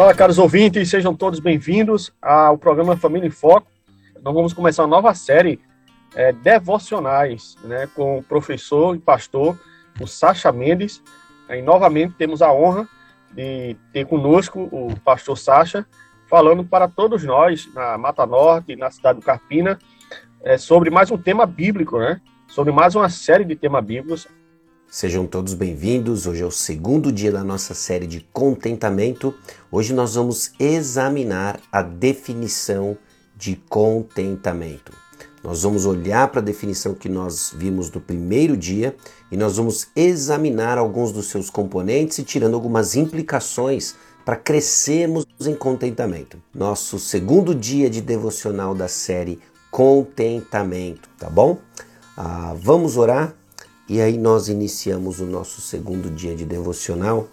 Olá, caros ouvintes, sejam todos bem-vindos ao programa Família em Foco. Nós vamos começar uma nova série é, devocionais, né, com o professor e pastor, o Sacha Mendes. E novamente temos a honra de ter conosco o pastor Sacha, falando para todos nós, na Mata Norte, na cidade do Carpina, é, sobre mais um tema bíblico, né? Sobre mais uma série de temas bíblicos Sejam todos bem-vindos. Hoje é o segundo dia da nossa série de contentamento. Hoje nós vamos examinar a definição de contentamento. Nós vamos olhar para a definição que nós vimos no primeiro dia e nós vamos examinar alguns dos seus componentes e tirando algumas implicações para crescermos em contentamento. Nosso segundo dia de devocional da série Contentamento, tá bom? Ah, vamos orar e aí nós iniciamos o nosso segundo dia de devocional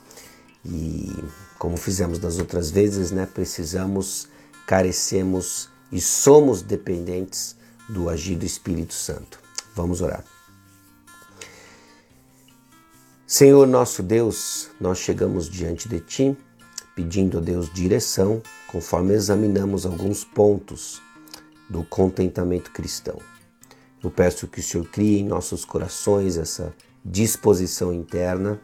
e como fizemos das outras vezes, né, precisamos, carecemos e somos dependentes do agir do Espírito Santo. Vamos orar. Senhor nosso Deus, nós chegamos diante de Ti, pedindo a Deus direção, conforme examinamos alguns pontos do contentamento cristão. Eu peço que o Senhor crie em nossos corações essa disposição interna,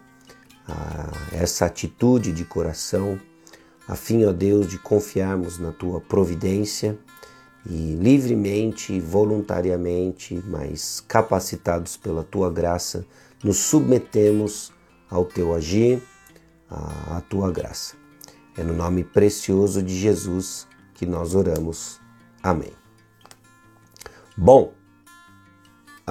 essa atitude de coração, a fim, ó Deus, de confiarmos na tua providência e livremente, voluntariamente, mas capacitados pela tua graça, nos submetemos ao teu agir, à tua graça. É no nome precioso de Jesus que nós oramos. Amém. Bom,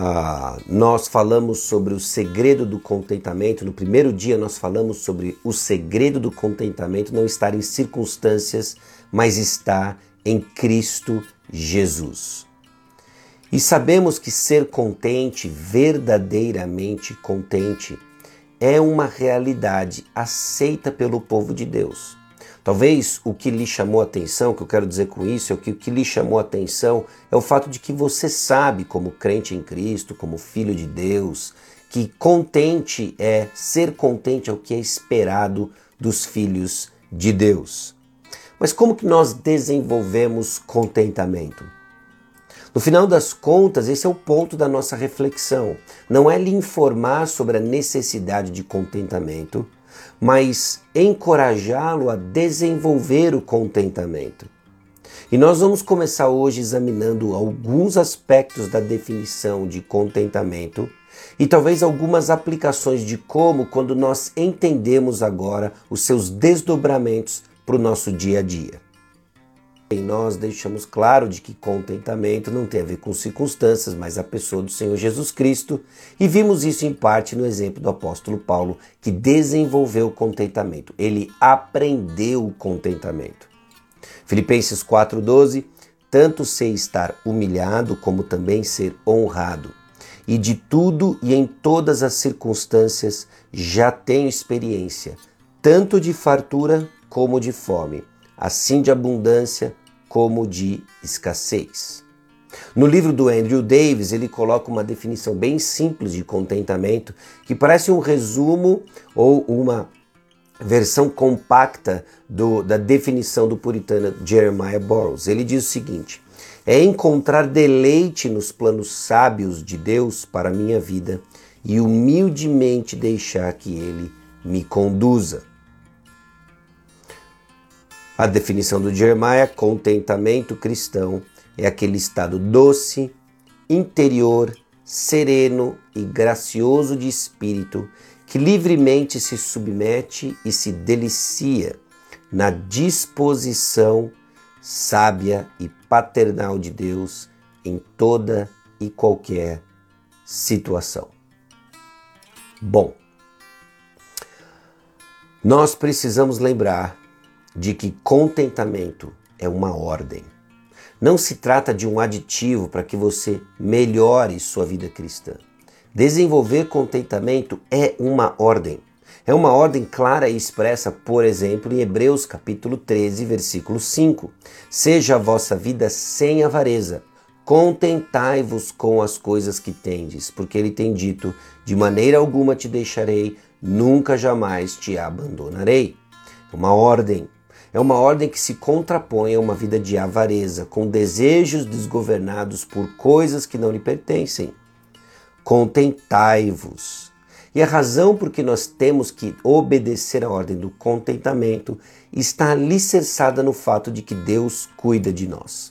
ah, nós falamos sobre o segredo do contentamento. No primeiro dia, nós falamos sobre o segredo do contentamento não estar em circunstâncias, mas estar em Cristo Jesus. E sabemos que ser contente, verdadeiramente contente, é uma realidade aceita pelo povo de Deus. Talvez o que lhe chamou a atenção, o que eu quero dizer com isso, é que o que lhe chamou a atenção é o fato de que você sabe, como crente em Cristo, como filho de Deus, que contente é, ser contente é o que é esperado dos filhos de Deus. Mas como que nós desenvolvemos contentamento? No final das contas, esse é o ponto da nossa reflexão. Não é lhe informar sobre a necessidade de contentamento, mas encorajá-lo a desenvolver o contentamento. E nós vamos começar hoje examinando alguns aspectos da definição de contentamento e talvez algumas aplicações de como, quando nós entendemos agora os seus desdobramentos para o nosso dia a dia. Em nós deixamos claro de que contentamento não tem a ver com circunstâncias, mas a pessoa do Senhor Jesus Cristo, e vimos isso em parte no exemplo do apóstolo Paulo, que desenvolveu o contentamento. Ele aprendeu o contentamento. Filipenses 4:12, tanto sei estar humilhado como também ser honrado. E de tudo e em todas as circunstâncias já tenho experiência, tanto de fartura como de fome, assim de abundância como de escassez. No livro do Andrew Davis, ele coloca uma definição bem simples de contentamento, que parece um resumo ou uma versão compacta do, da definição do puritano Jeremiah Burroughs. Ele diz o seguinte: é encontrar deleite nos planos sábios de Deus para a minha vida e humildemente deixar que ele me conduza. A definição do Jeremiah, contentamento cristão, é aquele estado doce, interior, sereno e gracioso de espírito que livremente se submete e se delicia na disposição sábia e paternal de Deus em toda e qualquer situação. Bom, Nós precisamos lembrar de que contentamento é uma ordem. Não se trata de um aditivo para que você melhore sua vida cristã. Desenvolver contentamento é uma ordem. É uma ordem clara e expressa, por exemplo, em Hebreus capítulo 13, versículo 5. Seja a vossa vida sem avareza, contentai-vos com as coisas que tendes, porque ele tem dito: de maneira alguma te deixarei, nunca jamais te abandonarei. Uma ordem. É uma ordem que se contrapõe a uma vida de avareza, com desejos desgovernados por coisas que não lhe pertencem. Contentai-vos. E a razão por que nós temos que obedecer a ordem do contentamento está alicerçada no fato de que Deus cuida de nós.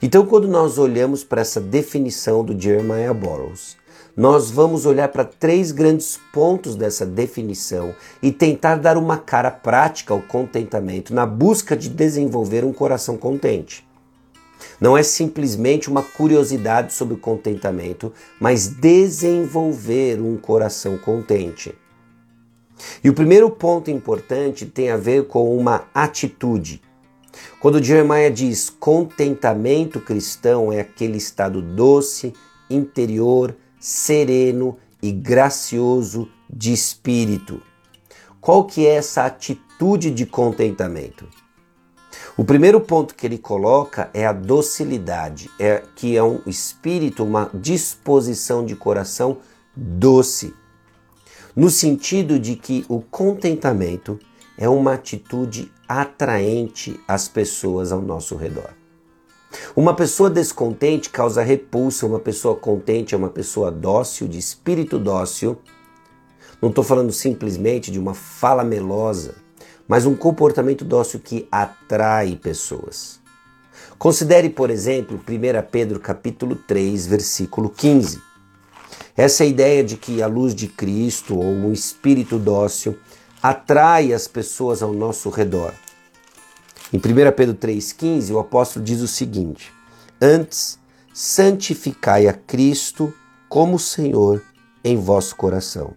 Então, quando nós olhamos para essa definição do Jeremiah Burroughs, nós vamos olhar para três grandes pontos dessa definição e tentar dar uma cara prática ao contentamento na busca de desenvolver um coração contente. Não é simplesmente uma curiosidade sobre o contentamento, mas desenvolver um coração contente. E o primeiro ponto importante tem a ver com uma atitude. Quando Jeremiah diz contentamento cristão é aquele estado doce, interior, sereno e gracioso de espírito. Qual que é essa atitude de contentamento? O primeiro ponto que ele coloca é a docilidade, é que é um espírito, uma disposição de coração doce, no sentido de que o contentamento é uma atitude atraente às pessoas ao nosso redor. Uma pessoa descontente causa repulsa, uma pessoa contente é uma pessoa dócil, de espírito dócil. Não estou falando simplesmente de uma fala melosa, mas um comportamento dócil que atrai pessoas. Considere, por exemplo, 1 Pedro capítulo 3, versículo 15. Essa ideia de que a luz de Cristo ou um espírito dócil atrai as pessoas ao nosso redor. Em 1 Pedro 3,15, o apóstolo diz o seguinte: Antes, santificai a Cristo como Senhor em vosso coração,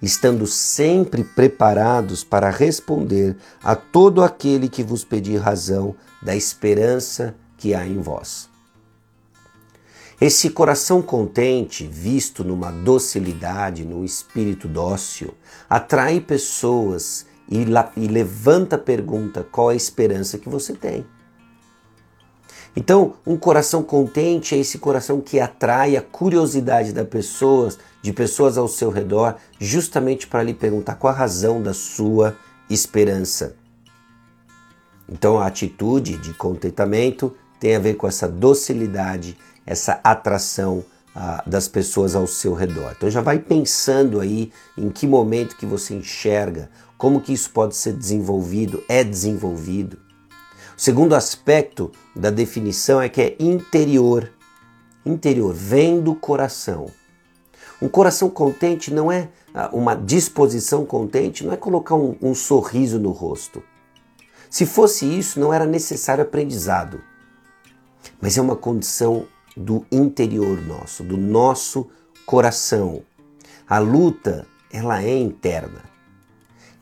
estando sempre preparados para responder a todo aquele que vos pedir razão da esperança que há em vós. Esse coração contente, visto numa docilidade, num espírito dócil, atrai pessoas e, e levanta a pergunta: qual é a esperança que você tem? Então, um coração contente é esse coração que atrai a curiosidade das pessoas, de pessoas ao seu redor, justamente para lhe perguntar qual a razão da sua esperança. Então, a atitude de contentamento tem a ver com essa docilidade, essa atração ah, das pessoas ao seu redor. Então, já vai pensando aí em que momento que você enxerga como que isso pode ser desenvolvido? É desenvolvido. O segundo aspecto da definição é que é interior. Interior, vem do coração. Um coração contente não é ah, uma disposição contente, não é colocar um, um sorriso no rosto. Se fosse isso, não era necessário aprendizado. Mas é uma condição do interior nosso, do nosso coração. A luta, ela é interna.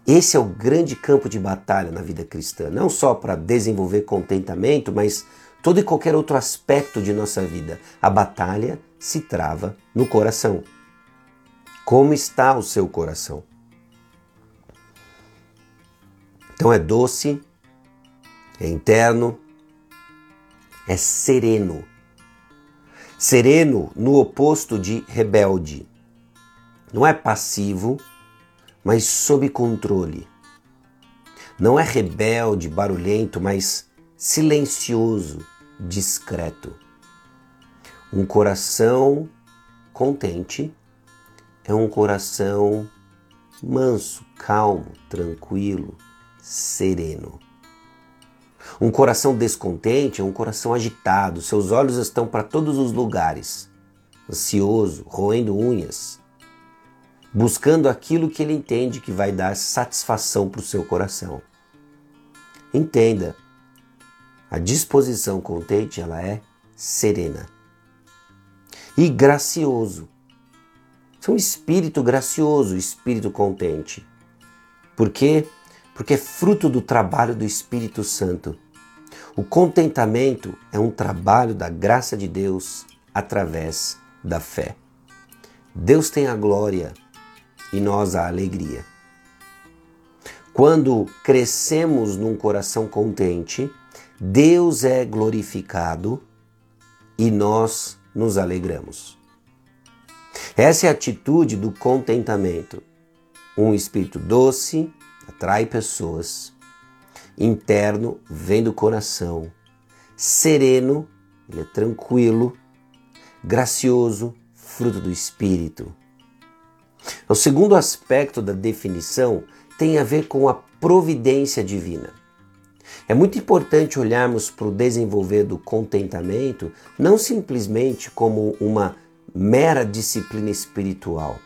Esse é o grande campo de batalha na vida cristã, não só para desenvolver contentamento, mas todo e qualquer outro aspecto de nossa vida. A batalha se trava no coração. Como está o seu coração? Então é doce, é interno, é sereno. Sereno no oposto de rebelde. Não é passivo, mas sob controle. Não é rebelde, barulhento, mas silencioso, discreto. Um coração contente é um coração manso, calmo, tranquilo, sereno. Um coração descontente é um coração agitado, seus olhos estão para todos os lugares, ansioso, roendo unhas, buscando aquilo que ele entende que vai dar satisfação para o seu coração. Entenda, a disposição contente ela é serena e gracioso. É um espírito gracioso, espírito contente. Por quê? Porque é fruto do trabalho do Espírito Santo. O contentamento é um trabalho da graça de Deus através da fé. Deus tem a glória e nós a alegria. Quando crescemos num coração contente, Deus é glorificado e nós nos alegramos. Essa é a atitude do contentamento. Um espírito doce atrai pessoas, interno vem do coração, sereno, ele é tranquilo, gracioso, fruto do espírito. O segundo aspecto da definição tem a ver com a providência divina. É muito importante olharmos para o desenvolver do contentamento não simplesmente como uma mera disciplina espiritual,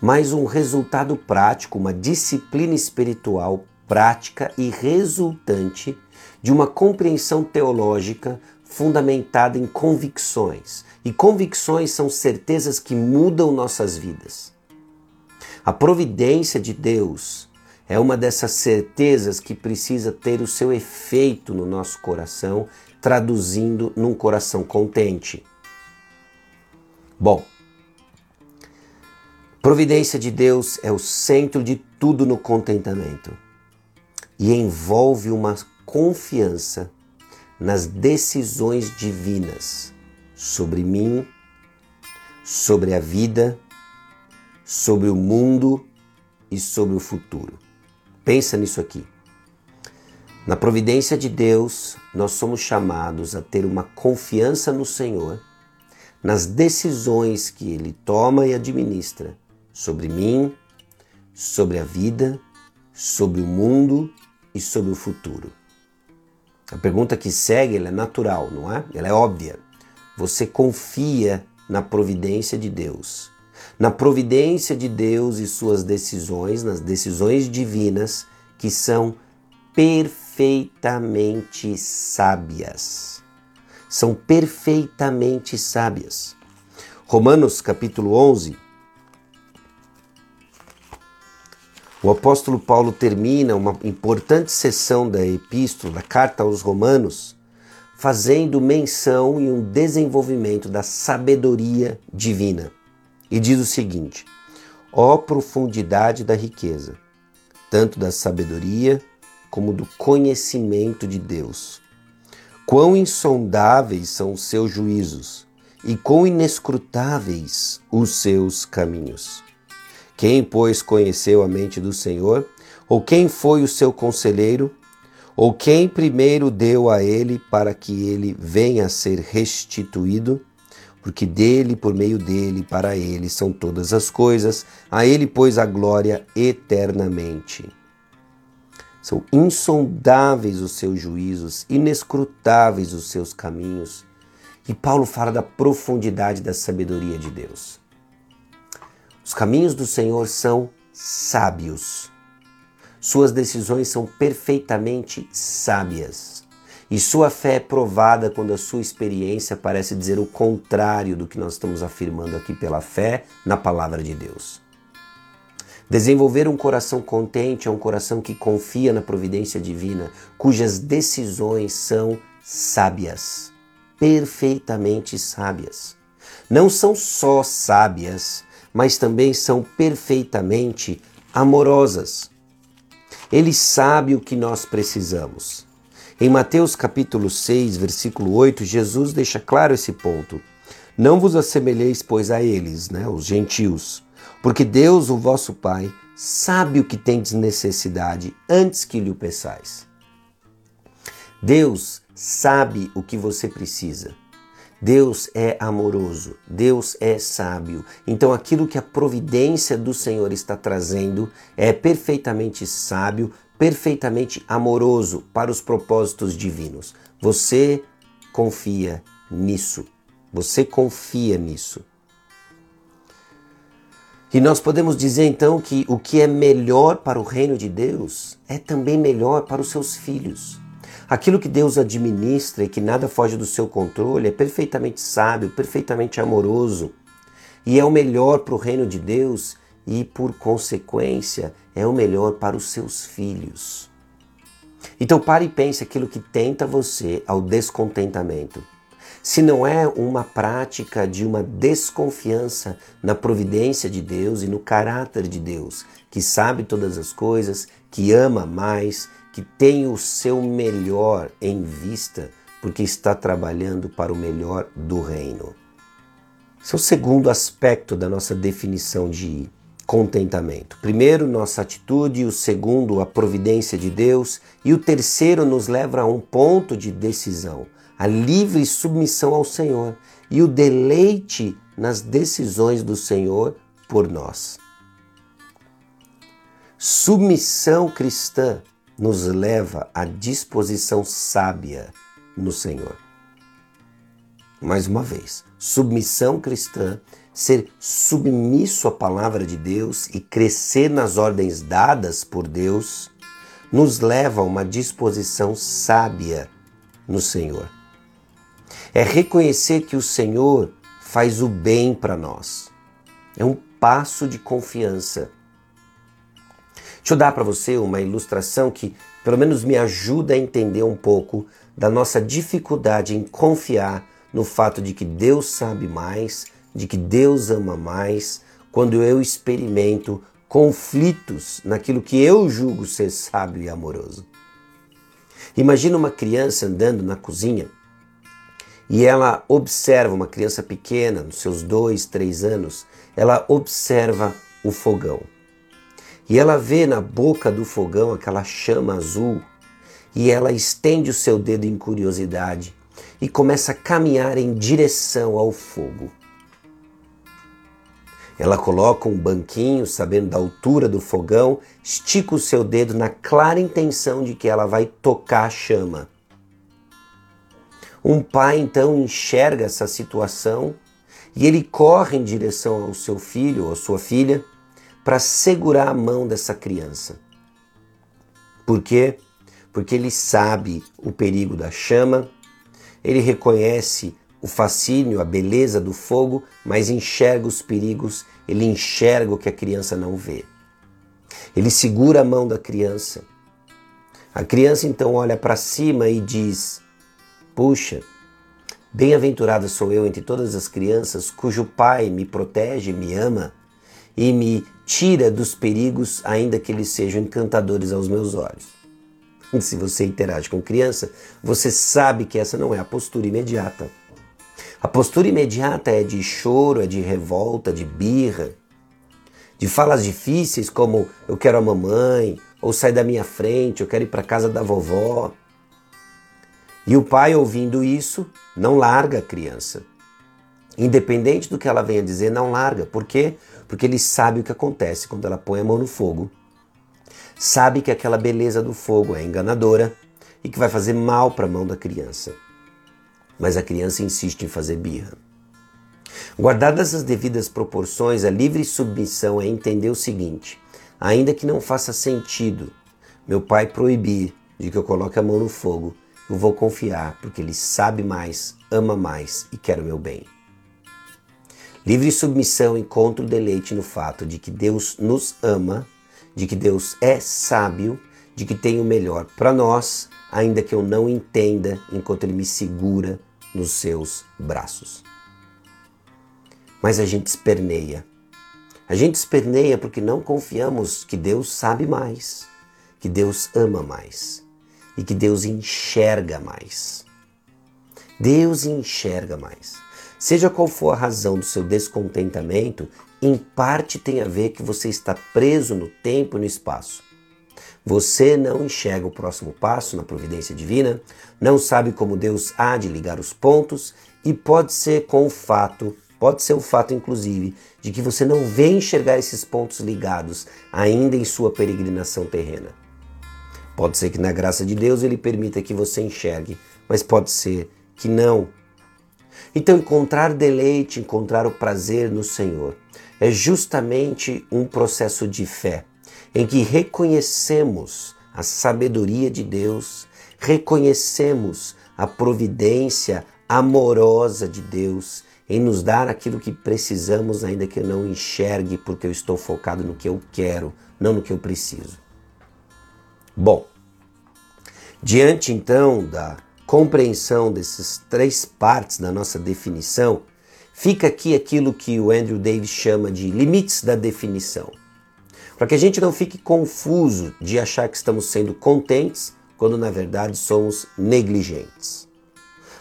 mas um resultado prático, uma disciplina espiritual prática e resultante de uma compreensão teológica fundamentada em convicções. E convicções são certezas que mudam nossas vidas. A providência de Deus é uma dessas certezas que precisa ter o seu efeito no nosso coração, traduzindo num coração contente. Bom, providência de Deus é o centro de tudo no contentamento e envolve uma confiança nas decisões divinas sobre mim, sobre a vida, sobre o mundo e sobre o futuro. Pensa nisso aqui. Na providência de Deus, nós somos chamados a ter uma confiança no Senhor, nas decisões que Ele toma e administra sobre mim, sobre a vida, sobre o mundo e sobre o futuro. A pergunta que segue é natural, não é? Ela é óbvia. Você confia na providência de Deus. Na providência de Deus e suas decisões, nas decisões divinas que são perfeitamente sábias. São perfeitamente sábias. Romanos capítulo 11, O apóstolo Paulo termina uma importante sessão da epístola, da carta aos Romanos, fazendo menção e um desenvolvimento da sabedoria divina. E diz o seguinte: ó profundidade da riqueza, tanto da sabedoria como do conhecimento de Deus. Quão insondáveis são os seus juízos e quão inescrutáveis os seus caminhos. Quem, pois, conheceu a mente do Senhor? Ou quem foi o seu conselheiro? Ou quem primeiro deu a ele para que ele venha a ser restituído? Porque dele, por meio dele, para ele são todas as coisas, a ele, pois, a glória eternamente. São insondáveis os seus juízos, inescrutáveis os seus caminhos. E Paulo fala da profundidade da sabedoria de Deus. Os caminhos do Senhor são sábios. Suas decisões são perfeitamente sábias. E sua fé é provada quando a sua experiência parece dizer o contrário do que nós estamos afirmando aqui pela fé na palavra de Deus. Desenvolver um coração contente é um coração que confia na providência divina, cujas decisões são sábias, perfeitamente sábias. Não são só sábias, mas também são perfeitamente amorosas. Ele sabe o que nós precisamos. Em Mateus capítulo 6, versículo 8, Jesus deixa claro esse ponto. Não vos assemelheis, pois, a eles, né, os gentios, porque Deus, o vosso Pai, sabe o que tendes necessidade antes que lhe o peçais. Deus sabe o que você precisa. Deus é amoroso, Deus é sábio. Então, aquilo que a providência do Senhor está trazendo é perfeitamente sábio, perfeitamente amoroso para os propósitos divinos. Você confia nisso. Você confia nisso. E nós podemos dizer então que o que é melhor para o reino de Deus é também melhor para os seus filhos. Aquilo que Deus administra e que nada foge do seu controle é perfeitamente sábio, perfeitamente amoroso e é o melhor para o reino de Deus e, por consequência, é o melhor para os seus filhos. Então pare e pense aquilo que tenta você ao descontentamento. Se não é uma prática de uma desconfiança na providência de Deus e no caráter de Deus, que sabe todas as coisas, que ama mais, que tem o seu melhor em vista, porque está trabalhando para o melhor do reino. Esse é o segundo aspecto da nossa definição de contentamento. Primeiro, nossa atitude, o segundo, a providência de Deus, e o terceiro nos leva a um ponto de decisão, a livre submissão ao Senhor e o deleite nas decisões do Senhor por nós. Submissão cristã nos leva à disposição sábia no Senhor. Mais uma vez, submissão cristã ser submisso à palavra de Deus e crescer nas ordens dadas por Deus, nos leva a uma disposição sábia no Senhor. É reconhecer que o Senhor faz o bem para nós. É um passo de confiança. Deixa eu dar para você uma ilustração que pelo menos me ajuda a entender um pouco da nossa dificuldade em confiar no fato de que Deus sabe mais de que Deus ama mais quando eu experimento conflitos naquilo que eu julgo ser sábio e amoroso. Imagina uma criança andando na cozinha e ela observa uma criança pequena, nos seus dois, três anos, ela observa o fogão. E ela vê na boca do fogão aquela chama azul e ela estende o seu dedo em curiosidade e começa a caminhar em direção ao fogo. Ela coloca um banquinho, sabendo da altura do fogão, estica o seu dedo na clara intenção de que ela vai tocar a chama. Um pai então enxerga essa situação e ele corre em direção ao seu filho ou à sua filha para segurar a mão dessa criança. Por quê? Porque ele sabe o perigo da chama, ele reconhece o fascínio, a beleza do fogo, mas enxerga os perigos, ele enxerga o que a criança não vê. Ele segura a mão da criança. A criança então olha para cima e diz: Puxa, bem-aventurada sou eu entre todas as crianças, cujo pai me protege, me ama e me tira dos perigos, ainda que eles sejam encantadores aos meus olhos. Se você interage com criança, você sabe que essa não é a postura imediata. A postura imediata é de choro, é de revolta, de birra, de falas difíceis como eu quero a mamãe, ou sai da minha frente, eu quero ir para casa da vovó. E o pai, ouvindo isso, não larga a criança. Independente do que ela venha dizer, não larga. Por quê? Porque ele sabe o que acontece quando ela põe a mão no fogo. Sabe que aquela beleza do fogo é enganadora e que vai fazer mal para a mão da criança mas a criança insiste em fazer birra. Guardadas as devidas proporções, a livre submissão é entender o seguinte: ainda que não faça sentido meu pai proibir de que eu coloque a mão no fogo, eu vou confiar porque ele sabe mais, ama mais e quer o meu bem. Livre submissão encontra o deleite no fato de que Deus nos ama, de que Deus é sábio, de que tem o melhor para nós, ainda que eu não entenda enquanto Ele me segura nos seus braços. Mas a gente esperneia. A gente esperneia porque não confiamos que Deus sabe mais, que Deus ama mais e que Deus enxerga mais. Deus enxerga mais. Seja qual for a razão do seu descontentamento, em parte tem a ver que você está preso no tempo e no espaço. Você não enxerga o próximo passo na providência divina, não sabe como Deus há de ligar os pontos e pode ser com o fato, pode ser o fato inclusive, de que você não vê enxergar esses pontos ligados ainda em sua peregrinação terrena. Pode ser que na graça de Deus ele permita que você enxergue, mas pode ser que não. Então, encontrar deleite, encontrar o prazer no Senhor é justamente um processo de fé em que reconhecemos a sabedoria de Deus, reconhecemos a providência amorosa de Deus em nos dar aquilo que precisamos, ainda que eu não enxergue, porque eu estou focado no que eu quero, não no que eu preciso. Bom, diante então da compreensão dessas três partes da nossa definição, fica aqui aquilo que o Andrew Davis chama de limites da definição. Para que a gente não fique confuso de achar que estamos sendo contentes quando na verdade somos negligentes.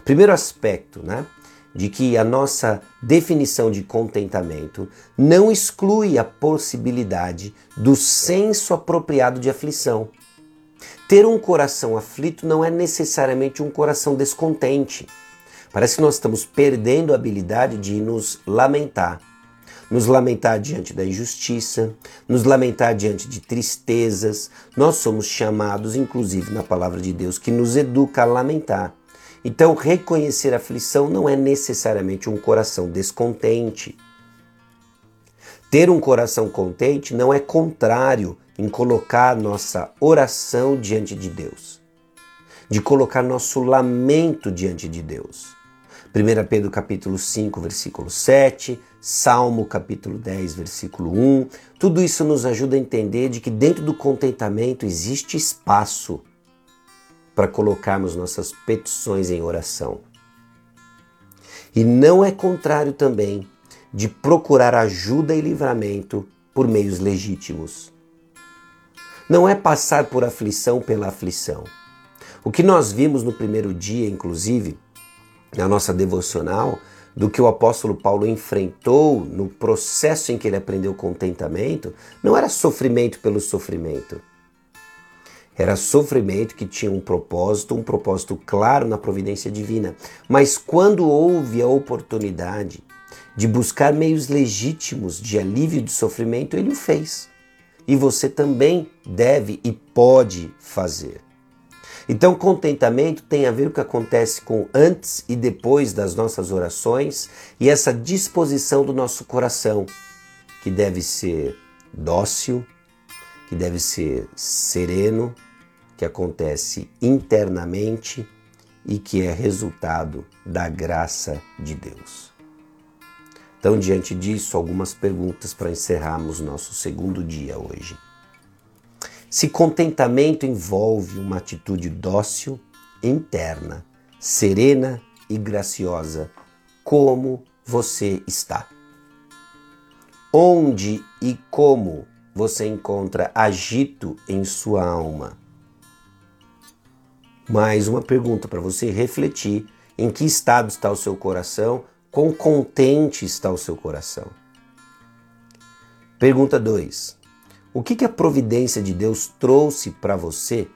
Primeiro aspecto, né? De que a nossa definição de contentamento não exclui a possibilidade do senso apropriado de aflição. Ter um coração aflito não é necessariamente um coração descontente. Parece que nós estamos perdendo a habilidade de nos lamentar. Nos lamentar diante da injustiça, nos lamentar diante de tristezas. Nós somos chamados, inclusive na palavra de Deus, que nos educa a lamentar. Então, reconhecer a aflição não é necessariamente um coração descontente. Ter um coração contente não é contrário em colocar nossa oração diante de Deus, de colocar nosso lamento diante de Deus. 1 Pedro capítulo 5, versículo 7, Salmo capítulo 10, versículo 1. Tudo isso nos ajuda a entender de que dentro do contentamento existe espaço para colocarmos nossas petições em oração. E não é contrário também de procurar ajuda e livramento por meios legítimos não é passar por aflição pela aflição. O que nós vimos no primeiro dia, inclusive, na nossa devocional, do que o apóstolo Paulo enfrentou no processo em que ele aprendeu contentamento, não era sofrimento pelo sofrimento. Era sofrimento que tinha um propósito, um propósito claro na providência divina. Mas quando houve a oportunidade de buscar meios legítimos de alívio de sofrimento, ele o fez e você também deve e pode fazer. Então, contentamento tem a ver com o que acontece com antes e depois das nossas orações e essa disposição do nosso coração, que deve ser dócil, que deve ser sereno, que acontece internamente e que é resultado da graça de Deus. Então, diante disso, algumas perguntas para encerrarmos nosso segundo dia hoje. Se contentamento envolve uma atitude dócil, interna, serena e graciosa, como você está? Onde e como você encontra agito em sua alma? Mais uma pergunta para você refletir: em que estado está o seu coração Quão contente está o seu coração? Pergunta 2. O que, que a providência de Deus trouxe para você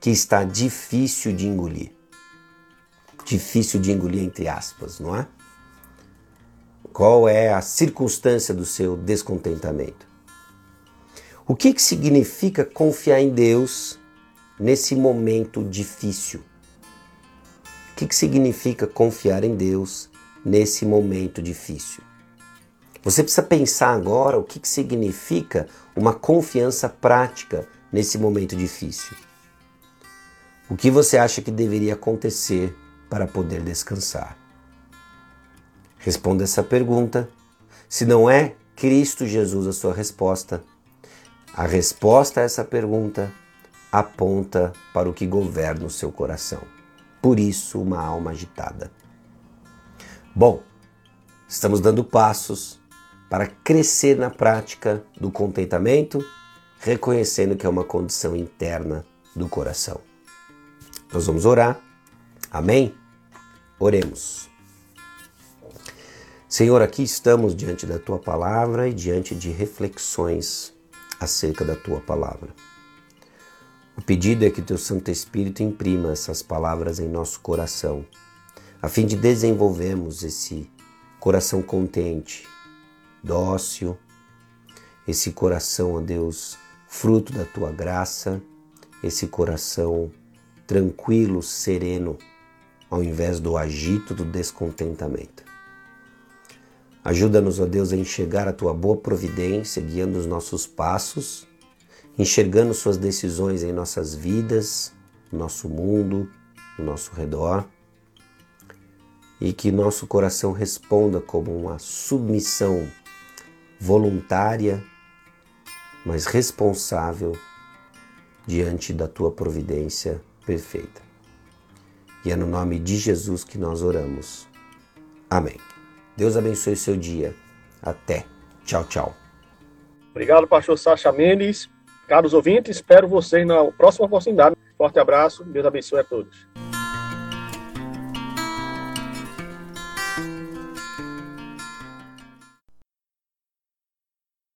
que está difícil de engolir? Difícil de engolir, entre aspas, não é? Qual é a circunstância do seu descontentamento? O que, que significa confiar em Deus nesse momento difícil? O que, que significa confiar em Deus nesse momento difícil. Você precisa pensar agora o que, que significa uma confiança prática nesse momento difícil. O que você acha que deveria acontecer para poder descansar? Responda essa pergunta. Se não é Cristo Jesus a sua resposta, a resposta a essa pergunta aponta para o que governa o seu coração. Por isso, uma alma agitada. Bom, estamos dando passos para crescer na prática do contentamento, reconhecendo que é uma condição interna do coração. Nós vamos orar. Amém? Oremos. Senhor, aqui estamos diante da tua palavra e diante de reflexões acerca da tua palavra. O pedido é que teu Santo Espírito imprima essas palavras em nosso coração a fim de desenvolvermos esse coração contente, dócil, esse coração, ó Deus, fruto da tua graça, esse coração tranquilo, sereno, ao invés do agito do descontentamento. Ajuda-nos, ó Deus, a enxergar a tua boa providência, guiando os nossos passos, enxergando suas decisões em nossas vidas, no nosso mundo, no nosso redor. E que nosso coração responda como uma submissão voluntária, mas responsável diante da tua providência perfeita. E é no nome de Jesus que nós oramos. Amém. Deus abençoe o seu dia. Até. Tchau, tchau. Obrigado, pastor Sacha Mendes. Caros ouvintes, espero vocês na próxima oportunidade. Forte abraço, Deus abençoe a todos.